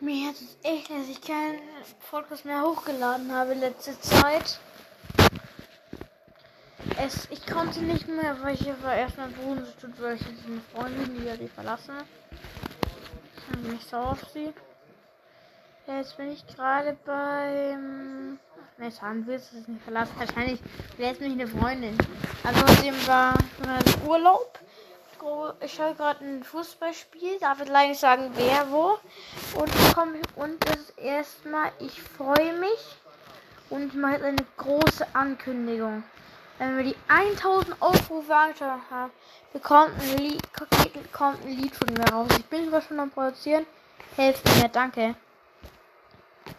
Mir hat es echt, dass ich keinen Podcast mehr hochgeladen habe letzte Zeit. Es, ich konnte nicht mehr, weil ich war erstmal Bodenstück, weil ich eine Freundin, die hat die verlassen. Ich bin nicht so auf sie. Jetzt bin ich gerade beim. Ne, sagen willst es nicht verlassen. Wahrscheinlich wäre es nicht eine Freundin. Also außerdem war Urlaub ich schaue gerade ein Fußballspiel, darf ich leider nicht sagen, wer wo. Und, komm, und das erstmal, ich freue mich und mache jetzt eine große Ankündigung. Wenn wir die 1000 Aufrufe angeschaut haben, bekommt ein, Lied, kommt ein Lied von mir raus. Ich bin sogar schon am Produzieren. Helft mir, danke.